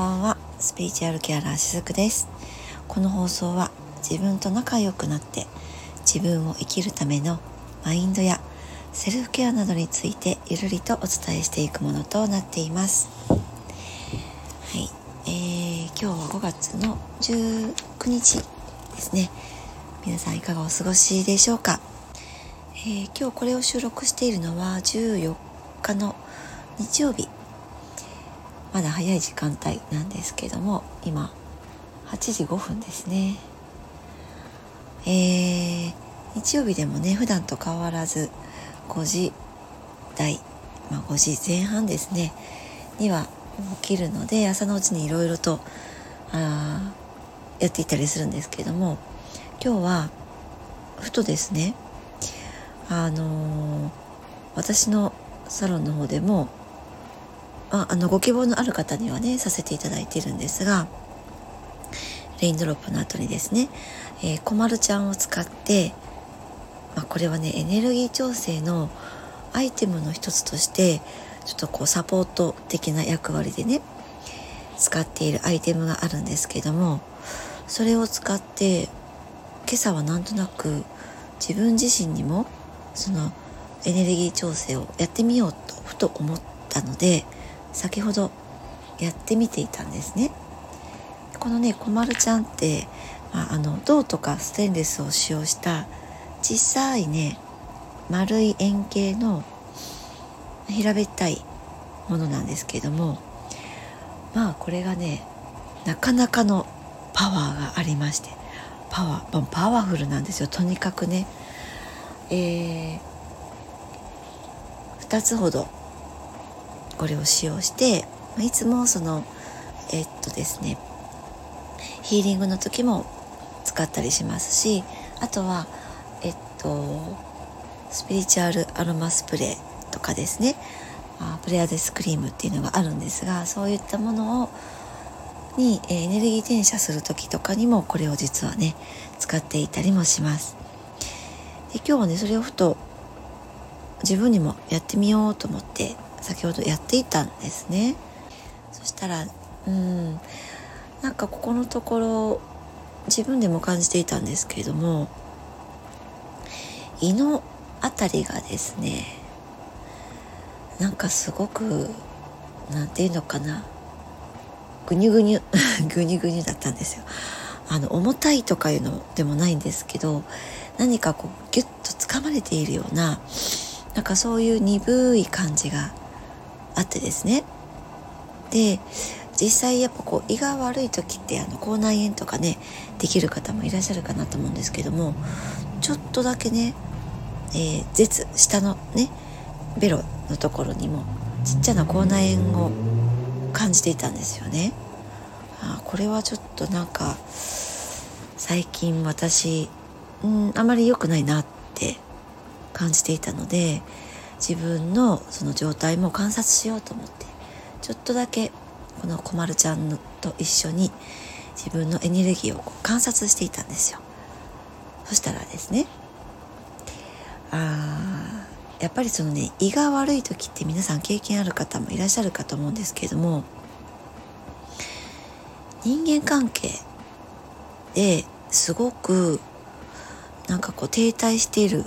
ばんは。スピリチュアルケアラーしずくです。この放送は自分と仲良くなって自分を生きるためのマインドやセルフケアなどについてゆるりとお伝えしていくものとなっています。はい、えー、今日は5月の19日ですね。皆さんいかがお過ごしでしょうか、えー、今日これを収録しているのは14日の日曜日。まだ早い時間帯なんですけども今8時5分ですね。えー、日曜日でもね普段と変わらず5時台、まあ、5時前半ですねには起きるので朝のうちにいろいろとあやっていたりするんですけども今日はふとですねあのー、私のサロンの方でもああのご希望のある方にはねさせていただいているんですがレインドロップの後にですね、えー、コマルちゃんを使って、まあ、これはねエネルギー調整のアイテムの一つとしてちょっとこうサポート的な役割でね使っているアイテムがあるんですけどもそれを使って今朝はなんとなく自分自身にもそのエネルギー調整をやってみようとふと思ったので先ほどやってみていたんですね。このねこまるちゃんって、まあ、あの銅とかステンレスを使用した小さいね丸い円形の平べったいものなんですけれどもまあこれがねなかなかのパワーがありましてパワーパワフルなんですよとにかくねえー、2つほどこれを使用していつもそのえっとですねヒーリングの時も使ったりしますしあとはえっとスピリチュアルアロマスプレーとかですねプレアデスクリームっていうのがあるんですがそういったものをにエネルギー転写する時とかにもこれを実はね使っていたりもします。で今日はねそれをふと自分にもやってみようと思って先ほどやっていたんですね。そしたらうんなんかここのところ自分でも感じていたんですけれども胃の辺りがですねなんかすごくなんていうのかなぐにゅぐにゅ ぐにゅぐにゅだったんですよ。あの重たいとかいうのでもないんですけど何かこうギュッとつかまれているようななんかそういう鈍い感じがあってですねで実際やっぱこう胃が悪い時ってあの口内炎とかねできる方もいらっしゃるかなと思うんですけどもちょっとだけね、えー、舌下のねベロのところにもちっちゃな口内炎を感じていたんですよね。あこれはちょっとなんか最近私うんあまり良くないなって感じていたので自分のその状態も観察しようと思ってちょっとだけこのこまるちゃんと一緒に自分のエネルギーを観察していたんですよ。そしたらですねあやっぱりそのね胃が悪い時って皆さん経験ある方もいらっしゃるかと思うんですけれども人間関係ですごくなんかこう停滞している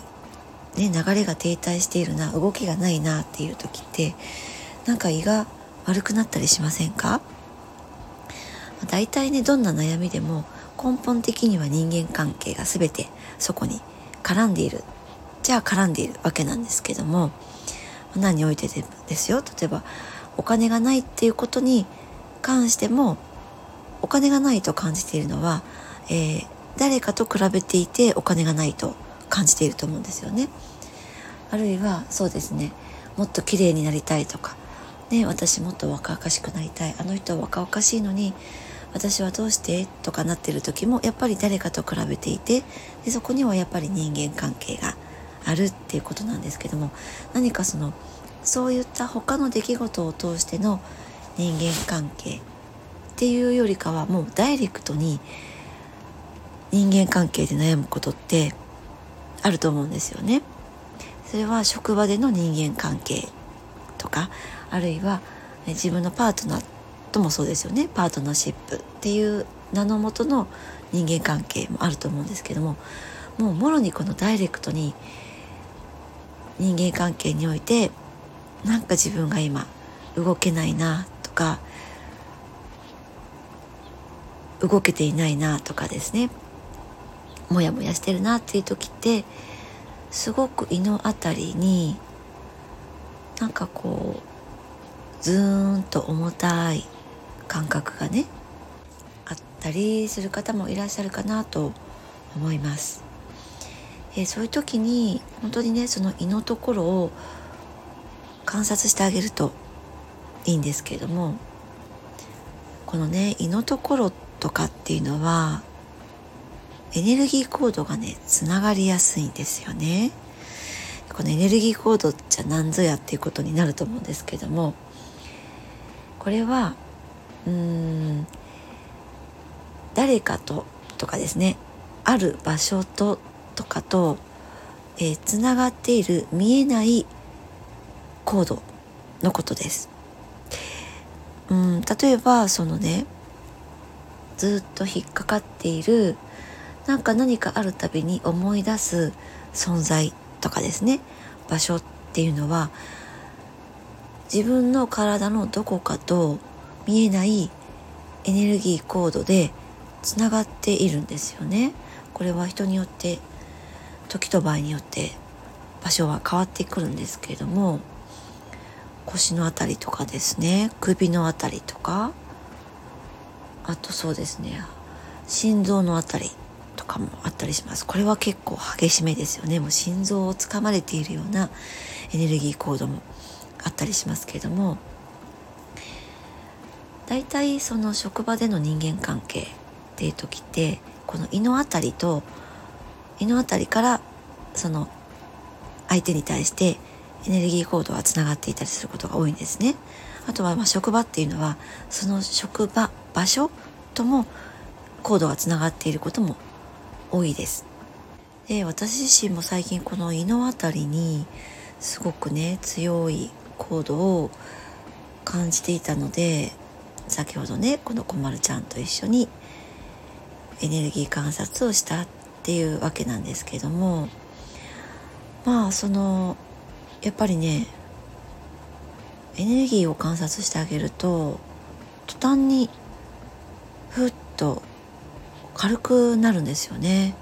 ね、流れが停滞しているな動きがないなっていう時ってなんか胃が悪くなったりしませんか？大体ねどんな悩みでも根本的には人間関係が全てそこに絡んでいる。じゃあ絡んでいるわけなんですけども何においてでですよ？例えばお金がないっていうことに関してもお金がないと感じているのは、えー、誰かと比べていてお金がないと感じていると思うんですよね。あるいはそうですね。もっと綺麗になりたいとか、ね、私もっと若々しくなりたい。あの人は若々しいのに私はどうしてとかなってる時もやっぱり誰かと比べていてでそこにはやっぱり人間関係があるっていうことなんですけども何かそのそういった他の出来事を通しての人間関係っていうよりかはもうダイレクトに人間関係で悩むことってあると思うんですよね。それは職場での人間関係とかあるいは自分のパートナーともそうですよね。パートナーシップっていう名のもとの人間関係もあると思うんですけどももうもろにこのダイレクトに人間関係においてなんか自分が今動けないなとか動けていないなとかですね。モヤモヤしてるなっていう時ってすごく胃の辺りになんかこうズーンと重たい感覚がねあったりする方もいらっしゃるかなと思います。え、そういう時に本当にねその胃のところを観察してあげるといいんですけれどもこのね胃のところとかっていうのはエネルギーコードがねつながりやすいんですよね。このエネルギーコードじゃ何ぞやっていうことになると思うんですけどもこれはうーん誰かととかですねある場所ととかと、えー、つながっている見えないコードのことです。うん例えばそのねずっと引っかかっているなんか何かあるたびに思い出す存在とかですね場所っていうのは自分の体のどこかと見えないエネルギーコードでつながっているんですよね。これは人によって時と場合によって場所は変わってくるんですけれども腰の辺りとかですね首の辺りとかあとそうですね心臓の辺りとかもあったりします。これは結構激しめですよね。もう心臓をつかまれているようなエネルギーコードもあったりしますけれども。大体その職場での人間関係っていう時ってこの胃の辺りと胃の辺りからその相手に対してエネルギーコードはつながっていたりすることが多いんですね。あとはま職場っていうのはその職場場所ともコードがつながっていることも多いです。で私自身も最近この胃の辺りにすごくね強いコードを感じていたので先ほどねこのこまるちゃんと一緒にエネルギー観察をしたっていうわけなんですけどもまあそのやっぱりねエネルギーを観察してあげると途端にふっと軽くなるんですよね。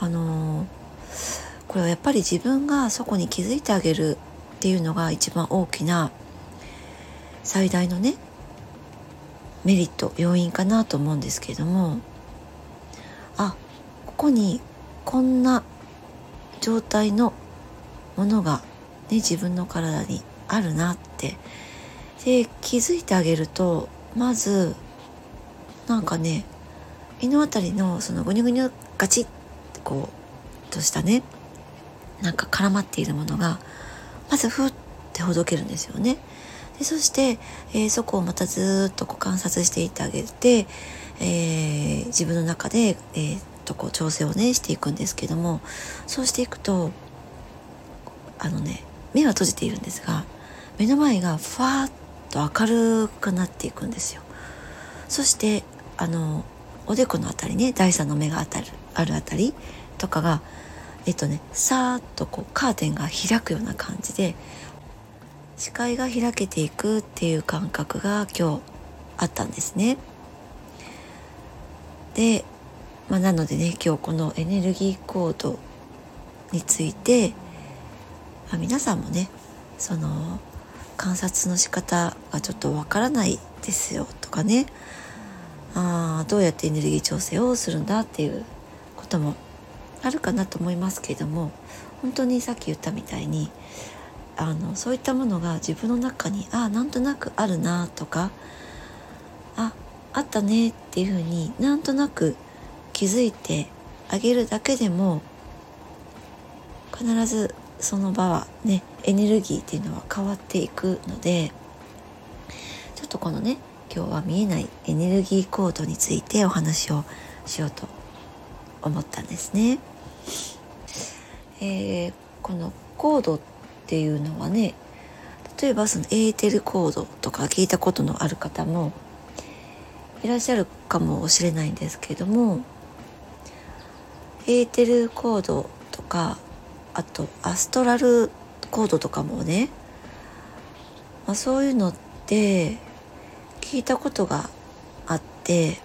あのこれはやっぱり自分がそこに気づいてあげるっていうのが一番大きな最大のねメリット要因かなと思うんですけれどもあここにこんな状態のものが、ね、自分の体にあるなってで気づいてあげるとまずなんかね胃の辺りのそのグニュグニュガチッこうとしたねなんか絡まっているものがまずふってほどけるんですよね。でそして、えー、そこをまたずっとこう観察していってあげて、えー、自分の中で、えー、とこう調整をねしていくんですけどもそうしていくとあのね目は閉じているんですが目の前がふわっと明るくなっていくんですよそしてあのおでこの辺りね第三の目が当たるあるあたりとかがえっとねさーっとこうカーテンが開くような感じで視界が開けていくっていう感覚が今日あったんですね。で、まあ、なのでね今日このエネルギーコードについてまあ、皆さんもねその観察の仕方がちょっとわからないですよとかねあどうやってエネルギー調整をするんだっていうこともあるかなと思いますけれども本当にさっき言ったみたいにあのそういったものが自分の中にあなんとなくあるなとかああったねっていうふうになんとなく気づいてあげるだけでも必ずその場はねエネルギーっていうのは変わっていくのでちょっとこのね今日は見えないエネルギーコードについてお話をしようと思ったんですね。えー、このコードっていうのはね例えばそのエーテルコードとか聞いたことのある方もいらっしゃるかもしれないんですけどもエーテルコードとかあとアストラルコードとかもね、まあ、そういうのって聞いたことがあって、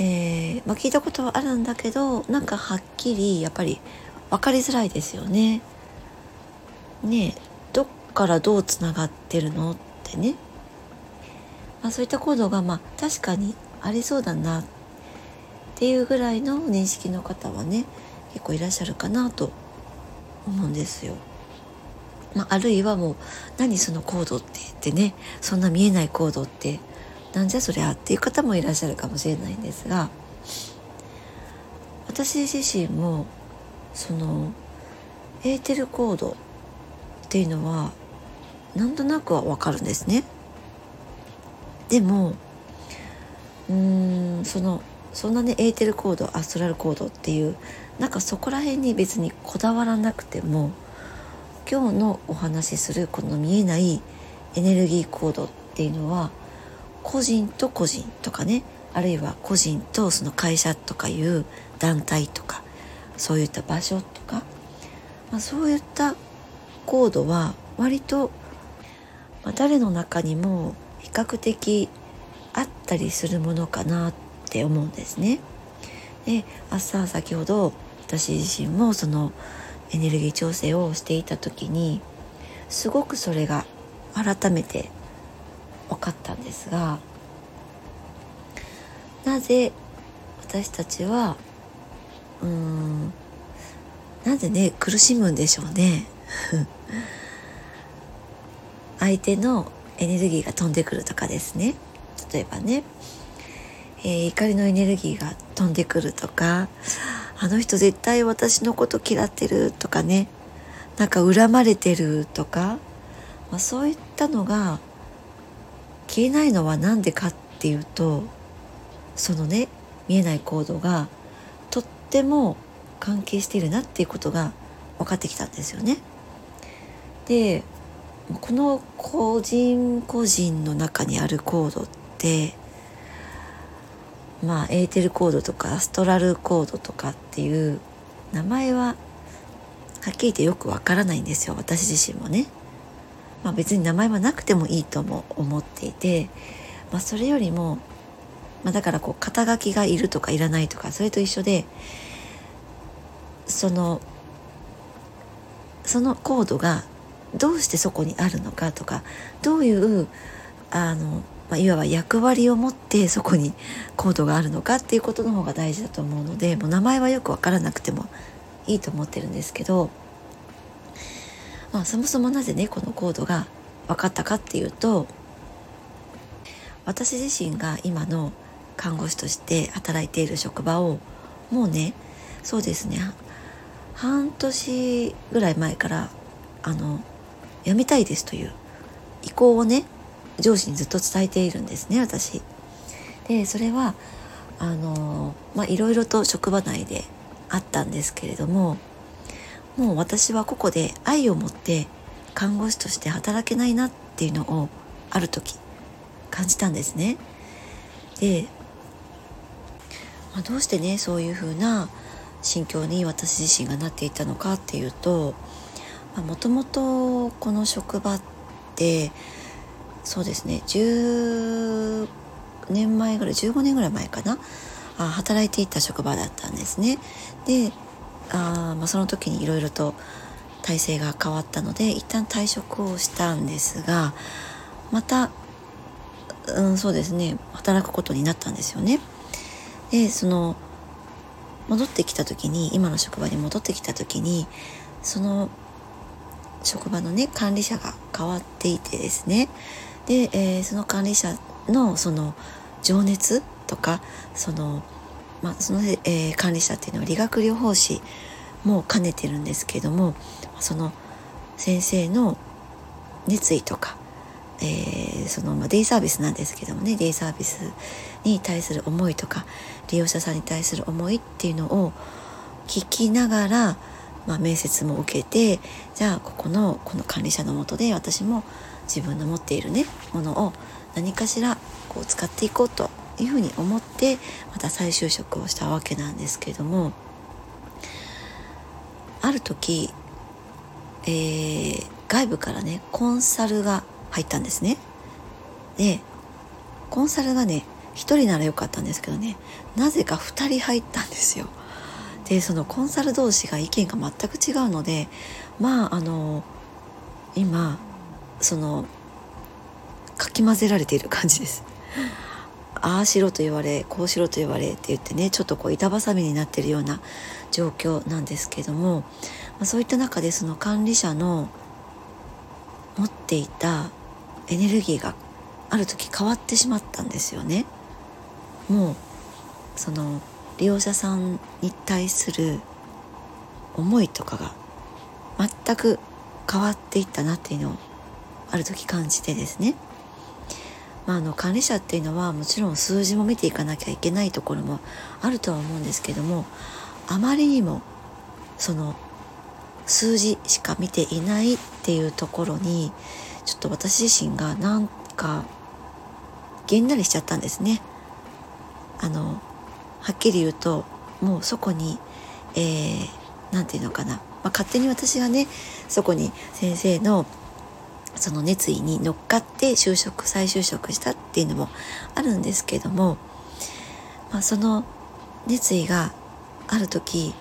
えーまあ、聞いたことはあるんだけどなんかはっきりやっぱり分かりづらいですよね。ねどっからどうつながってるのってね、まあ、そういったコードがまあ確かにありそうだなっていうぐらいの認識の方はね結構いらっしゃるかなと思うんですよ。まあ、あるいはもう何そのコードって言ってねそんな見えないコードってなんじゃそりゃっていう方もいらっしゃるかもしれないんですが私自身もそのエーテルコードっていうのはなんとなくはわかるんですね。でもうーんそのそんなねエーテルコードアストラルコードっていうなんかそこら辺に別にこだわらなくても今日のお話しするこの見えないエネルギーコードっていうのは個人と個人とかねあるいは個人とその会社とかいう団体とかそういった場所とか、まあ、そういったコードは割と、まあ、誰の中にも比較的あったりするものかなって思うんですね。で朝先ほど私自身もそのエネルギー調整をしていた時にすごくそれが改めて分かったんですがなぜ私たちはうーんなぜね苦しむんでしょうね。相手のエネルギーが飛んでくるとかですね。例えばね、えー、怒りのエネルギーが飛んでくるとかあの人絶対私のこと嫌ってるとかねなんか恨まれてるとか、まあ、そういったのが消えないのは何でかっていうとそのね見えない行動がとっても関係しているなっていうことが分かってきたんですよね。でこの個人個人の中にあるコードってまあエーテルコードとかアストラルコードとかっていう名前ははっきり言ってよくわからないんですよ私自身もね。まあ、別に名前はなくてもいいとも思っていて、まあ、それよりも、まあ、だからこう肩書きがいるとかいらないとかそれと一緒でそのそのコードがどうしてそこにあるのかとかどういうあのまあ、いわば役割を持ってそこにコードがあるのかっていうことの方が大事だと思うのでもう名前はよく分からなくてもいいと思ってるんですけど、まあ、そもそもなぜねこのコードが分かったかっていうと私自身が今の看護師として働いている職場をもうねそうですね半年ぐらい前からあの辞めたいですという意向をね上司にずっと伝えているんですね私。でそれはあのまあいろいろと職場内であったんですけれどももう私はここで愛を持って看護師として働けないなっていうのをある時感じたんですね。で、まあ、どうしてねそういうふうな心境に私自身がなっていたのかっていうともともとこの職場ってそうですね10年前ぐらい15年ぐらい前かなあ働いていた職場だったんですね。であ、まあ、その時にいろいろと体制が変わったので一旦退職をしたんですがまた、うん、そうですね働くことになったんですよね。でその戻ってきた時に今の職場に戻ってきた時にその職場のね管理者が変わっていてですねで、えー、その管理者のその情熱とかその,、まあそのえー、管理者っていうのは理学療法士も兼ねてるんですけどもその先生の熱意とか、えー、その、まあ、デイサービスなんですけどもねデイサービスに対する思いとか利用者さんに対する思いっていうのを聞きながらまあ、面接も受けてじゃあここのこの管理者のもとで私も自分の持っているねものを何かしらこう使っていこうというふうに思ってまた再就職をしたわけなんですけれどもある時、えー、外部からねコンサルが入ったんですね。でコンサルがね1人ならよかったんですけどねなぜか2人入ったんですよ。でそのコンサル同士が意見が全く違うのでまああの今そのかき混ぜられている感じです。ああしろと言われこうしろと言われって言ってねちょっとこう板挟みになってるような状況なんですけども、まあ、そういった中でその管理者の持っていたエネルギーがある時変わってしまったんですよね。もうその利用者さんに対する思いとかが全く変わっていったなっていうのをある時感じてですね、まあ、あの管理者っていうのはもちろん数字も見ていかなきゃいけないところもあるとは思うんですけどもあまりにもその数字しか見ていないっていうところにちょっと私自身がなんかげんなりしちゃったんですね。あのはっきり言うともうそこに何、えー、て言うのかな、まあ、勝手に私がねそこに先生のその熱意に乗っかって就職再就職したっていうのもあるんですけども、まあ、その熱意がある時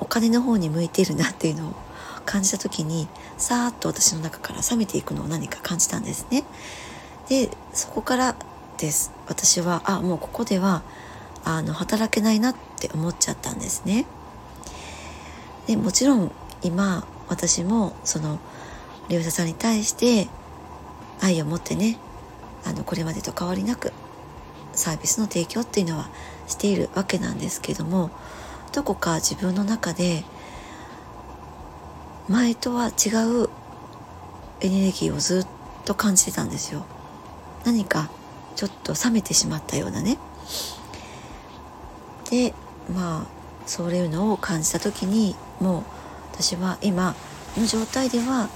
お金の方に向いているなっていうのを感じた時にさーっと私の中から冷めていくのを何か感じたんですね。でそこからです私はあもうここではあの働けないなって思っちゃったんですね。でもちろん今私もその利用者さんに対して愛を持ってねあのこれまでと変わりなくサービスの提供っていうのはしているわけなんですけどもどこか自分の中で前とは違うエネルギーをずっと感じてたんですよ。何かちょっと冷めてしまったようなね。でまあそういうのを感じた時にもう私は今の状態では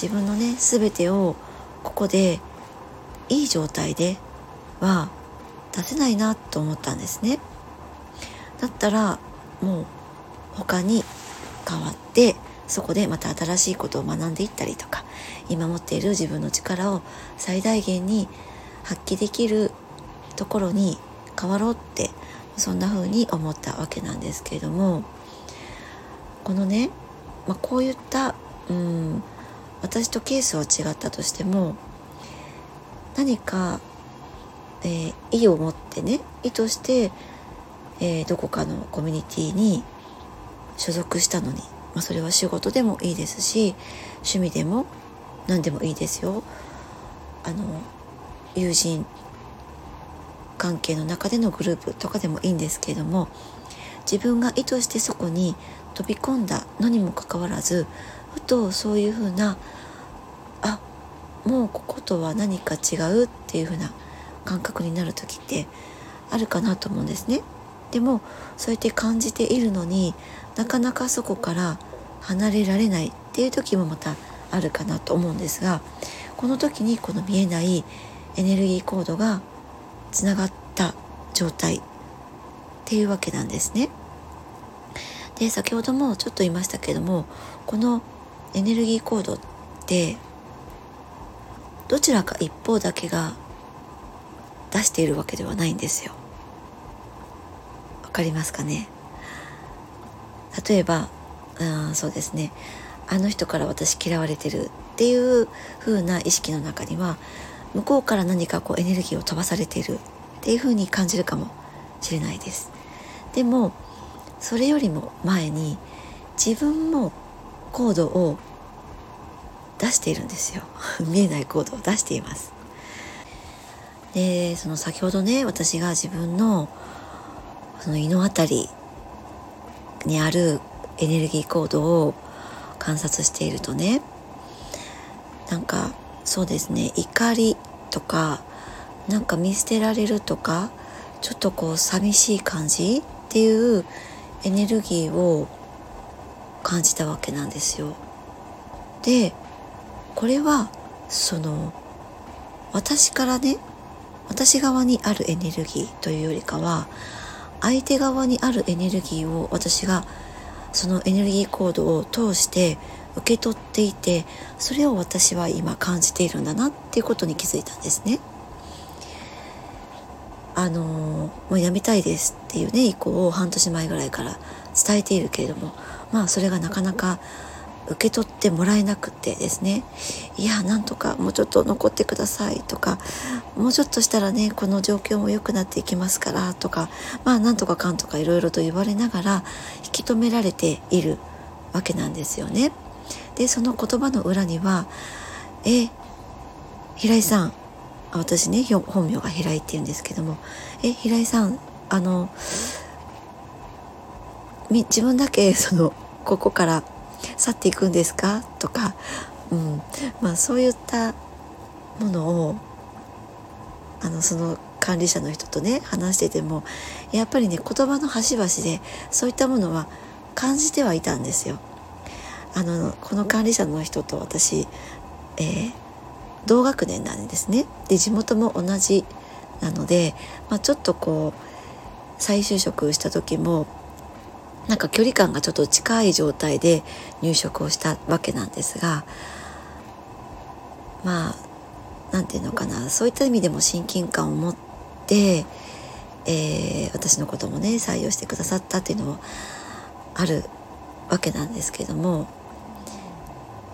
自分のね全てをここでいい状態では出せないなと思ったんですね。だったらもう他に変わってそこでまた新しいことを学んでいったりとか今持っている自分の力を最大限に発揮できるところに変わろうってそんな風に思ったわけなんですけれどもこのね、まあ、こういったうん私とケースは違ったとしても何か、えー、意を持ってね意図してえー、どこかのコミュニティに所属したのに、まあ、それは仕事でもいいですし趣味でも何でもいいですよ。あの友人関係の中でのグループとかでもいいんですけれども自分が意図してそこに飛び込んだのにもかかわらずふとそういうふうなあもうこことは何か違うっていうふうな感覚になる時ってあるかなと思うんですね。でもそうやって感じているのになかなかそこから離れられないっていう時もまたあるかなと思うんですがこの時にこの見えないエネルギーコードがつながった状態っていうわけなんですね。で先ほどもちょっと言いましたけどもこのエネルギーコードってどちらか一方だけが出しているわけではないんですよ。わかりますかね？例えばあそうですね。あの人から私嫌われてるっていう風な意識の中には向こうから何かこうエネルギーを飛ばされているっていう風に感じるかもしれないです。でもそれよりも前に自分もコードを出しているんですよ。見えないコードを出しています。でその先ほどね私が自分のその胃の辺りにあるエネルギーコードを観察しているとねなんかそうですね怒りとかなんか見捨てられるとかちょっとこう寂しい感じっていうエネルギーを感じたわけなんですよ。でこれはその私からね私側にあるエネルギーというよりかは相手側にあるエネルギーを私がそのエネルギーコードを通して受け取っていてそれを私は今感じているんだなっていうことに気づいたんですね。あのもうやめたいですっていうね意向を半年前ぐらいから伝えているけれどもまあそれがなかなか受け取ってもらえなくてですねいやなんとかもうちょっと残ってくださいとかもうちょっとしたらねこの状況も良くなっていきますからとかまあなんとかかんとかいろいろと言われながら引き止められているわけなんですよね。でその言葉の裏には「え平井さん私ね本名が平井って言うんですけども「え平井さんあの自分だけ そのここから去っていくんですか?」とか、うんまあ、そういったものをあのその管理者の人とね話しててもやっぱりね言葉の端々でそういったものは感じてはいたんですよ。あのこの管理者の人と私、えー、同学年なんですねで地元も同じなので、まあ、ちょっとこう再就職した時もなんか距離感がちょっと近い状態で入職をしたわけなんですがまあ何て言うのかな。そういった意味でも親近感を持って、えー、私のこともね採用してくださったっていうのもあるわけなんですけども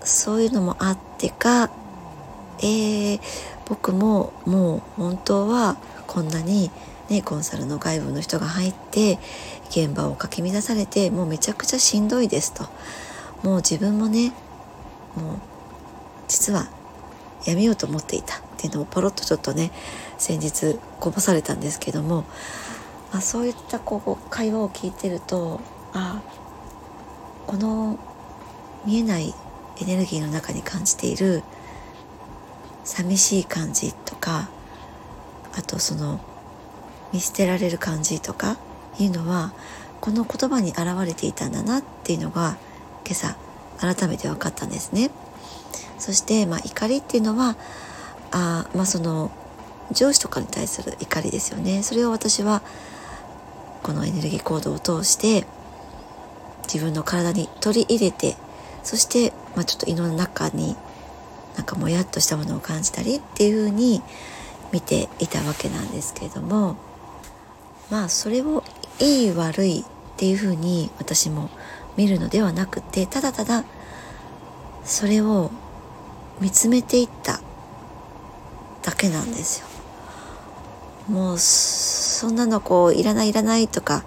そういうのもあってか、えー、僕ももう本当はこんなに、ね、コンサルの外部の人が入って現場をかき乱されてもうめちゃくちゃしんどいですと。もう自分もねもう実はやめようと思っていた。っていうのをポロッとちょっとね先日こぼされたんですけども、まあ、そういったこう会話を聞いてるとあこの見えないエネルギーの中に感じている寂しい感じとかあとその見捨てられる感じとかいうのはこの言葉に現れていたんだなっていうのが今朝改めて分かったんですね。そして、まあ、怒りっていうのはあ、まあ、その上司とかに対する怒りですよね。それを私はこのエネルギー行動を通して自分の体に取り入れてそしてまあ、ちょっと胃の中になんかもやっとしたものを感じたりっていうふうに見ていたわけなんですけれどもまあそれをいい悪いっていうふうに私も見るのではなくてただただそれを見つめていっただけなんですよ。もうそんなのこういらないいらないとか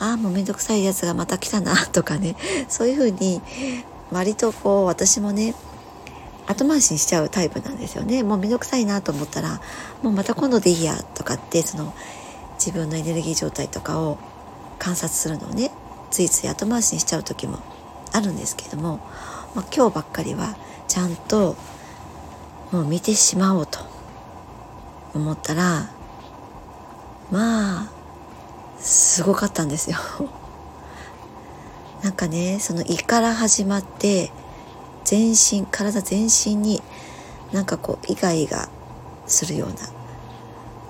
ああもうめんどくさいやつがまた来たなとかね そういうふうに割とこう私もね後回しにしちゃうタイプなんですよねもうめんどくさいなと思ったらもうまた今度でいいやとかってその自分のエネルギー状態とかを観察するのをねついつい後回しにしちゃう時もあるんですけども、まあ、今日ばっかりはちゃんともう見てしまおうと思ったらまあすごかったんですよ。なんかねその胃から始まって全身体全身になんかこうイガイガするような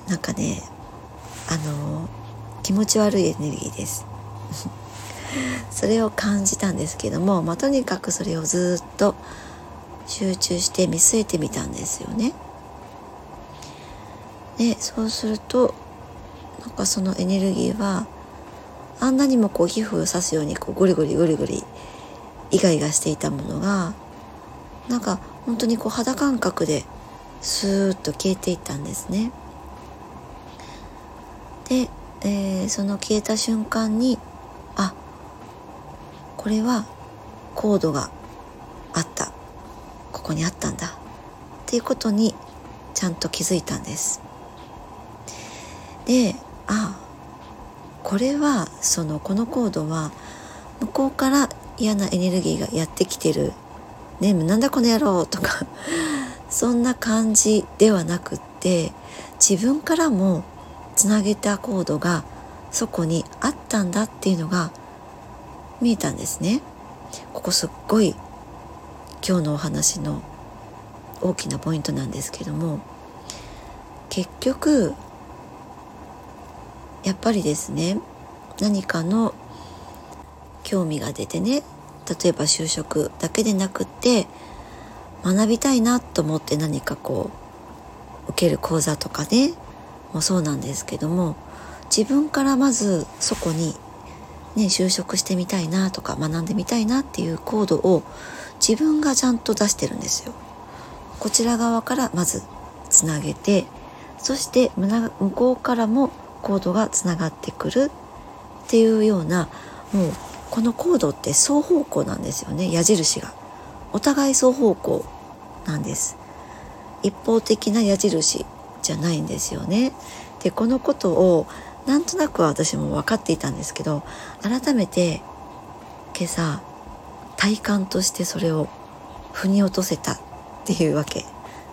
なんかねあの気持ち悪いエネルギーです それを感じたんですけども、まあ、とにかくそれをずっと集中して見据えてみたんですよね。でそうするとなんかそのエネルギーはあんなにもこう皮膚を刺すようにこうゴリゴリゴリゴリイガイガしていたものがなんか本当にこう肌感覚でスーッと消えていったんですね。で、えー、その消えた瞬間にあこれはコードがあった。ここにあったんだ。っていうことにちゃんと気づいたんです。であこれはそのこのコードは向こうから嫌なエネルギーがやってきてる「ねなんだこの野郎」とか。そんな感じではなくって自分からもつなげたコードがそこにあったんだっていうのが見えたんですね。ここすっごい今日のお話の大きなポイントなんですけども結局やっぱりですね何かの興味が出てね例えば就職だけでなくって学びたいなと思って何かこう受ける講座とかねもそうなんですけども自分からまずそこにね就職してみたいなとか学んでみたいなっていうコードを自分がちゃんと出してるんですよ。こちら側からまずつなげてそして向こうからもコードがつながってくるっていうようなもうこのコードって双方向なんですよね矢印が。お互い双方向なんです。一方的な矢印。じゃないんですよねでこのことをなんとなく私も分かっていたんですけど改めて今朝体感としてそれを腑に落とせたっていうわけ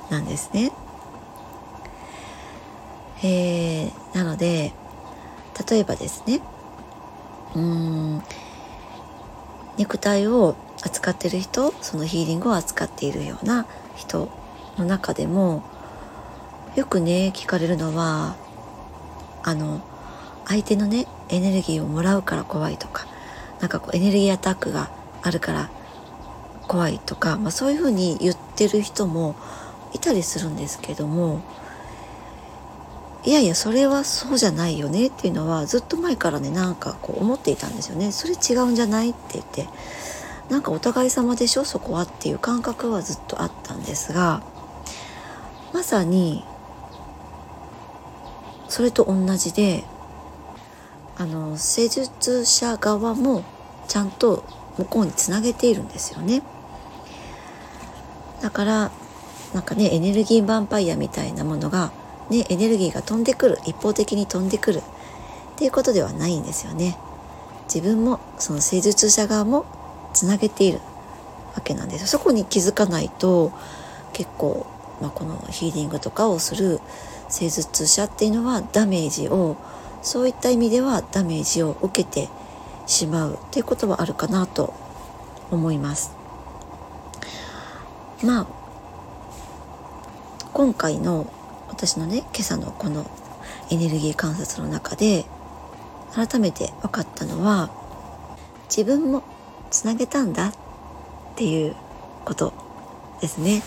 なんですね。えー、なので例えばですねうーん肉体を扱ってる人そのヒーリングを扱っているような人の中でもよくね聞かれるのはあの相手のねエネルギーをもらうから怖いとかなんかこうエネルギーアタックがあるから怖いとか、まあ、そういうふうに言ってる人もいたりするんですけどもいやいやそれはそうじゃないよねっていうのはずっと前からねなんかこう思っていたんですよね。それ違うんじゃないって言ってなんかお互い様でしょそこはっていう感覚はずっとあったんですがまさにそれと同じであの施術者側もちゃんと向こうにつなげているんですよね。だからなんかねエネルギーヴァンパイアみたいなものがね、エネルギーが飛んでくる一方的に飛んでくる。っていうことではないんですよね。自分もその施術者側もつなげているわけなんですそこに気づかないと結構、まあ、このヒーリングとかをする施術者っていうのはダメージをそういった意味ではダメージを受けてしまうっていうことはあるかなと思います。まあ今回の私のね今朝のこのエネルギー観察の中で改めて分かったのは自分もつなげたんだっていうことですね。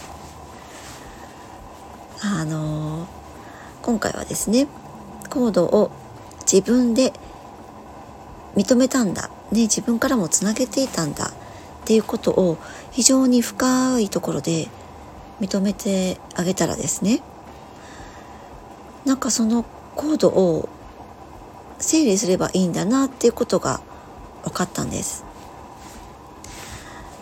あの今回はですねコードを自分で認めたんだ、ね、自分からもつなげていたんだ。っていうことを非常に深いところで認めてあげたらですねなんかそのコードを整理すればいいんだなっていうことが分かったんです。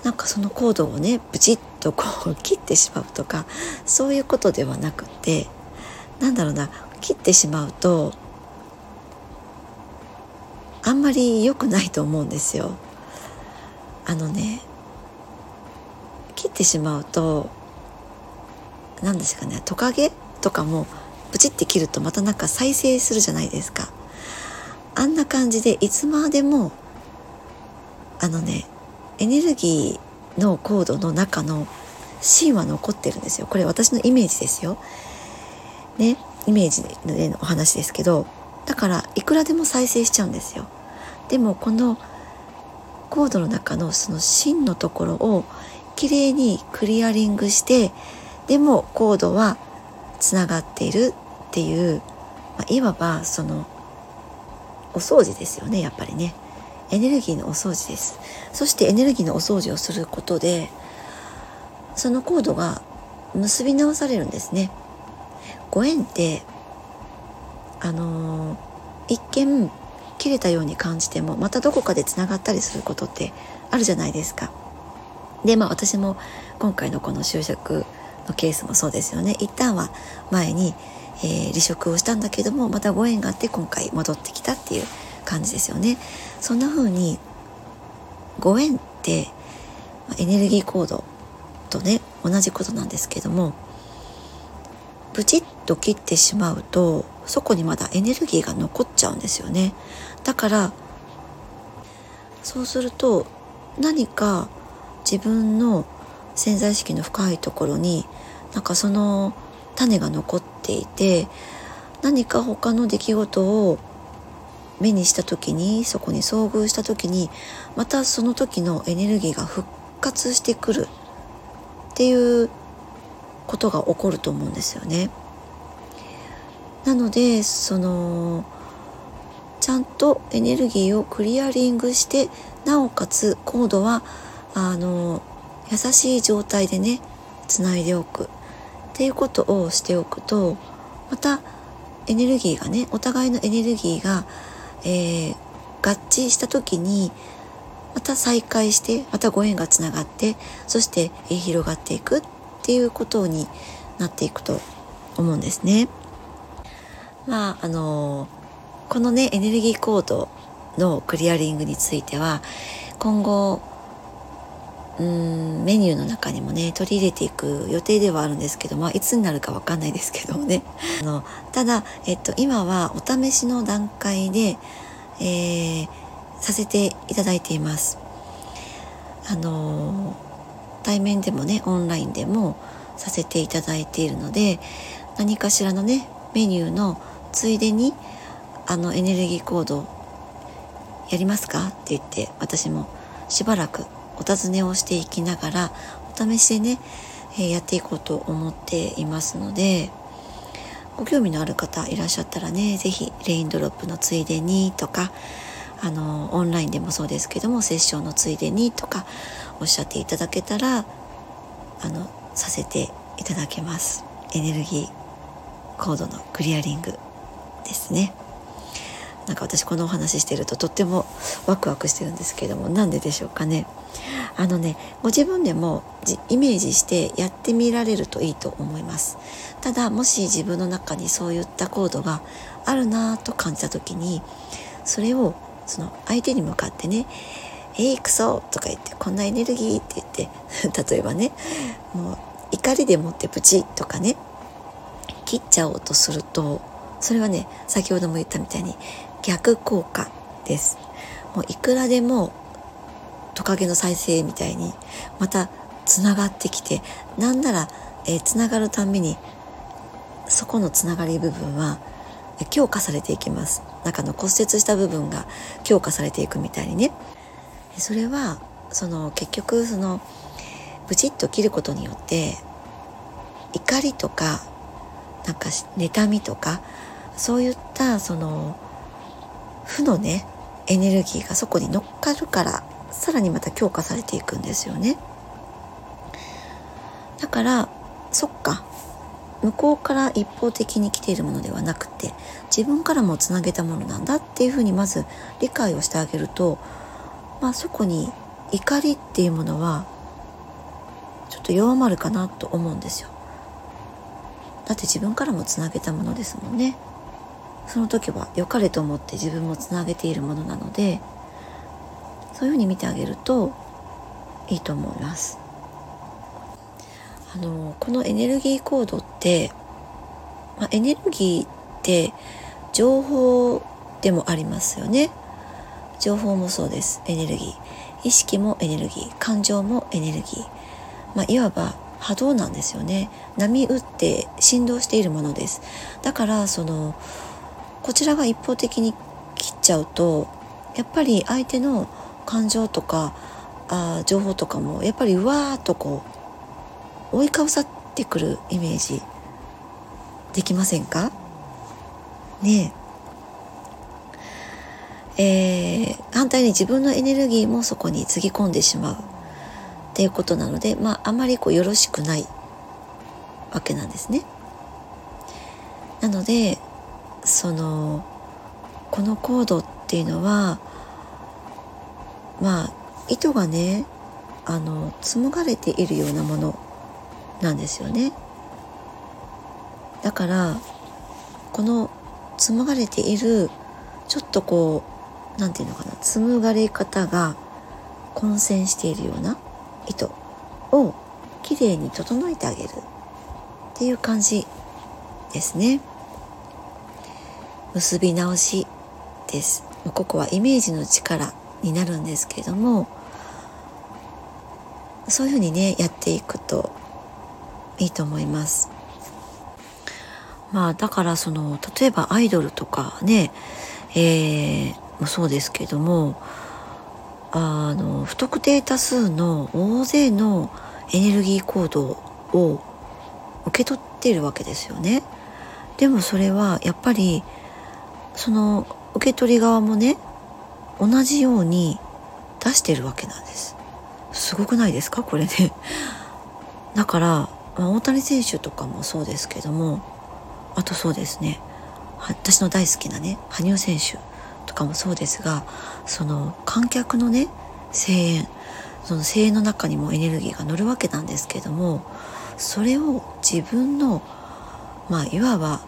なんかそのコードをねブチッとこう切ってしまうとかそういうことではなくてなんだろうな切ってしまうとあんまり良くないと思うんですよ。あのね切ってしまうと何ですかねトカゲとかもプチって切るとまたなんか再生するじゃないですか。あんな感じでいつまでもあのねエネルギーのコードの中の芯は残ってるんですよ。これ私のイメージですよ。ねイメージでのお話ですけどだからいくらでも再生しちゃうんですよ。でもこのコードの中のその芯のところをきれいにクリアリングしてでもコードはつながっているっていう、まあ、いわばそのお掃除ですよねやっぱりね。エネルギーのお掃除です。そしてエネルギーのお掃除をすることでそのコードが結び直されるんですね。ご縁ってあのー、一見切れたように感じてもまたどこかでつながったりすることってあるじゃないですかでまあ私も今回のこの就職のケースもそうですよね一旦は前にえー、離職をしたんだけどもまたご縁があって今回戻ってきたっていう感じですよね。そんな風にご縁ってエネルギーコードとね同じことなんですけどもブチッと切ってしまうとそこにまだエネルギーが残っちゃうんですよね。だからそうすると何か自分の潜在意識の深いところになんかその種が残っていて何か他の出来事を目にした時にそこに遭遇した時にまたその時のエネルギーが復活してくるっていうことが起こると思うんですよね。なのでそのちゃんとエネルギーをクリアリングしてなおかつコードはあの優しい状態でねつないでおくっていうことをしておくとまたエネルギーがねお互いのエネルギーが、えー、合致した時にまた再会してまたご縁がつながってそして、広がっていくっっていうことになっていくと思うんですね。まああのこのねエネルギーコードのクリアリングについては今後うんメニューの中にもね取り入れていく予定ではあるんですけど、まあ、いつになるかわかんないですけどもね あのただ、えっと、今はお試しの段階で、えー、させていただいています。あの対面でもねオンラインでもさせていただいているので何かしらのねメニューのついでにあのエネルギーコードやりますか？って言って私もしばらくお尋ねをしていきながらお試しでね、え、やっていこうと思っていますのでご興味のある方いらっしゃったらね是非レインドロップのついでにとかあのオンラインでもそうですけどもセッションのついでにとかおっしゃっていただけたらあのさせていただけます。エネルギーコードのクリアリングですね。なんか私このお話ししてるととってもワクワクしてるんですけどもなんででしょうかね。あのねご自分でもイメージしてやってみられるといいと思います。ただもし自分の中にそういったコードがあるなと感じた時にそれをその相手に向かってね「えいくそ!」とか言って「こんなエネルギー」って言って 例えばねもう怒りでもってプチとかね切っちゃおうとするとそれはね先ほども言ったみたいに逆効果です。もういくらでもトカゲの再生みたいにまたつながってきてなんなら、えー、つながるたんびにそこのつながり部分は強化されていきます中の骨折した部分が強化されていくみたいにねそれはその結局そのブチッと切ることによって怒りとかなんか妬みとかそういったその負のねエネルギーがそこに乗っかるからさらにまた強化されていくんですよね。だからそっか。向こうから一方的に来ているものではなくて自分からもつなげたものなんだっていうふうにまず理解をしてあげると、まあ、そこに怒りっていうものはちょっと弱まるかなと思うんですよだって自分からもつなげたものですもんねその時は良かれと思って自分もつなげているものなのでそういうふうに見てあげるといいと思います。あのこのエネルギーコードって、まあ、エネルギーって情報でもありますよね。情報もそうです。エネルギー。意識もエネルギー。感情もエネルギー、まあ、いわば波動なんですよね。波打って振動しているものです。だからそのこちらが一方的に切っちゃうとやっぱり相手の感情とかあ情報とかもやっぱりうわーっとこう追いかぶさってくるイメージできませんか？ねえ。えー、反対に自分のエネルギーもそこにつぎ込んでしまうっていうことなのでまああまりこうよろしくないわけなんですね。なのでそのこのコードっていうのはまあ糸がねあの紡がれているようなものなんですよねだからこの紡がれているちょっとこう何て言うのかな紡がれ方が混線しているような糸をきれいに整えてあげるっていう感じですね。結び直しですここはイメージの力になるんですけれどもそういうふうにねやっていくといいと思います。まあだからその例えばアイドルとかね、えー、もそうですけどもあの不特定多数の大勢のエネルギー行動を受け取っているわけですよね。でもそれはやっぱりその受け取り側もね同じように出してるわけなんです。すごくないですか？これね。だから、まあ、大谷選手とかもそうですけどもあとそうですね私の大好きなね羽生選手とかもそうですがその観客のね声援その声援の中にもエネルギーが乗るわけなんですけどもそれを自分のまあいわば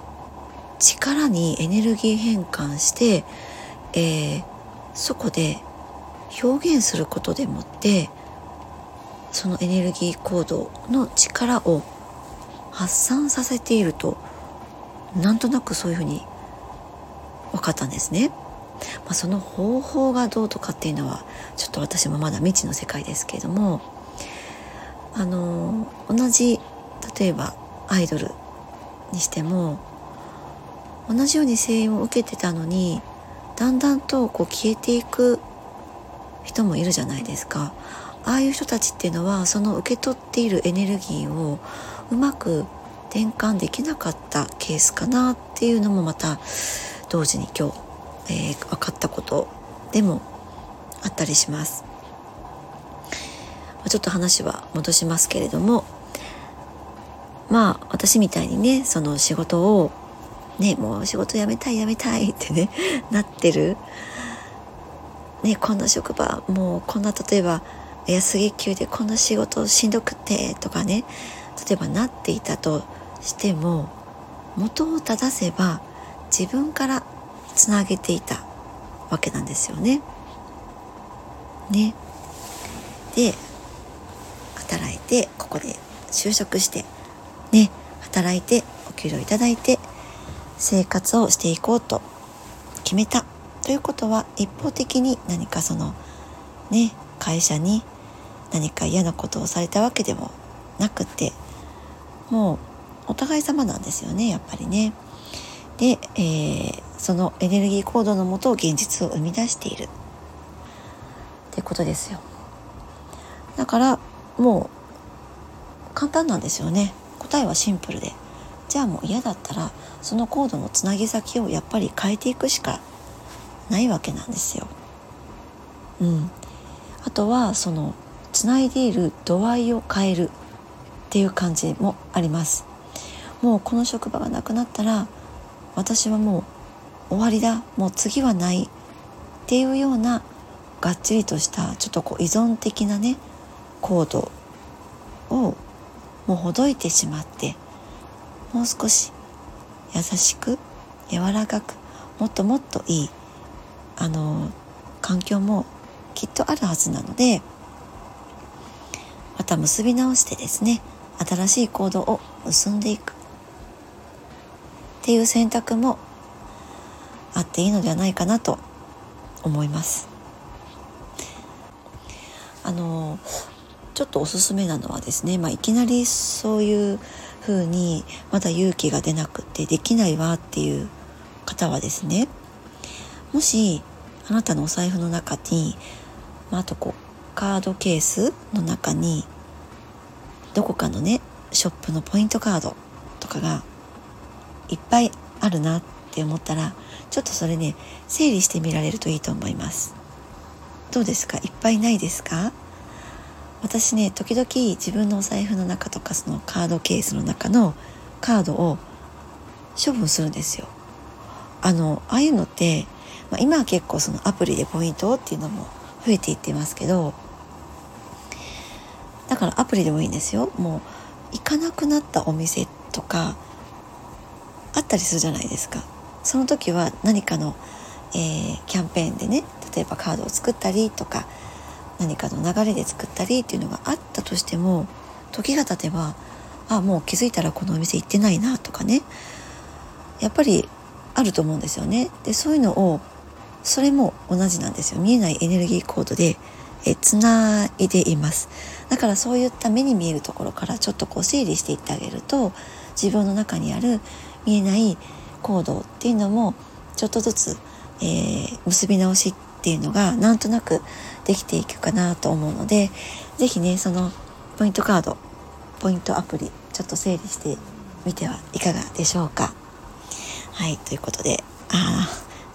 力にエネルギー変換して、えー、そこで表現することでもってそのエネルギー行動の力を発散させているとなんとなくそういうふうに分かったんですね。まあ、その方法がどうとかっていうのはちょっと私もまだ未知の世界ですけれどもあの同じ例えばアイドルにしても同じように声援を受けてたのにだんだんとこう消えていく人もいるじゃないですか。ああいう人たちっていうのはその受け取っているエネルギーをうまく転換できなかったケースかなっていうのもまた同時に今日えー、分かったことでもあったりします。ちょっと話は戻しますけれどもまあ私みたいにねその仕事をねもう仕事辞めたい辞めたい ってねなってるねこんな職場もうこんな例えば安月給でこんな仕事しんどくてとかね例えばなっていたとしても元を正せば自分からつなげていたわけなんですよね。ね。で働いてここで就職してね働いてお給料いただいて生活をしていこうと決めたということは一方的に何かそのね会社に何か嫌なことをされたわけでもなくてもうお互い様なんですよねやっぱりね。で、えー、そのエネルギー行動のもと現実を生み出している。ってことですよ。だからもう簡単なんですよね。答えはシンプルで。じゃあもう嫌だったらそのコードのつなぎ先をやっぱり変えていくしかないわけなんですよ。うん、あとはそのつないでいる度合いを変えるっていう感じもあります。もうこの職場がなくなったら私はもう終わりだ。もう次はない。っていうようながっちりとしたちょっとこう依存的なね行動をもうほどいてしまってもう少し優しく柔らかくもっともっといいあの環境もきっとあるはずなのでまた結び直してですね新しい行動を結んでいく。っていう選択もあっていいのではないかなと思います。あのちょっとおすすめなのはですね、まあ、いきなりそういう風にまだ勇気が出なくてできないわっていう方はですねもしあなたのお財布の中に、まあ、あとこうカードケースの中にどこかのねショップのポイントカードとかがいっぱいあるなって思ったらちょっとそれね整理してみられるといいと思います。どうですか？いっぱいないですか？私ね時々自分のお財布の中とかそのカードケースの中のカードを処分するんですよ。あのああいうのって、まあ、今は結構そのアプリでポイントっていうのも増えていってますけどだからアプリでもいいんですよ。もう行かなくなったお店とかあったりするじゃないですか。その時は何かの、えー、キャンペーンでね例えばカードを作ったりとか何かの流れで作ったりっていうのがあったとしても時が経てばあもう気づいたらこのお店行ってないなとかねやっぱりあると思うんですよね。でそういうのをそれも同じなんですよ見えないエネルギーコードでえつないでいますだからそういった目に見えるところからちょっとこう整理していってあげると自分の中にある見えない行動っていうのもちょっとずつ、えー、結び直しっていうのがなんとなくできていくかなと思うので是非ねそのポイントカードポイントアプリちょっと整理してみてはいかがでしょうか。はいということであ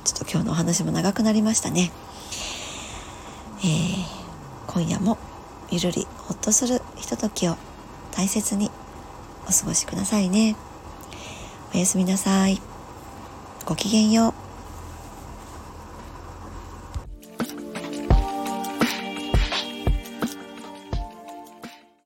ちょっと今日のお話も長くなりましたね。えー、今夜もゆるりほっとするひとときを大切にお過ごしくださいね。おやすみなさい。ごきげんよう。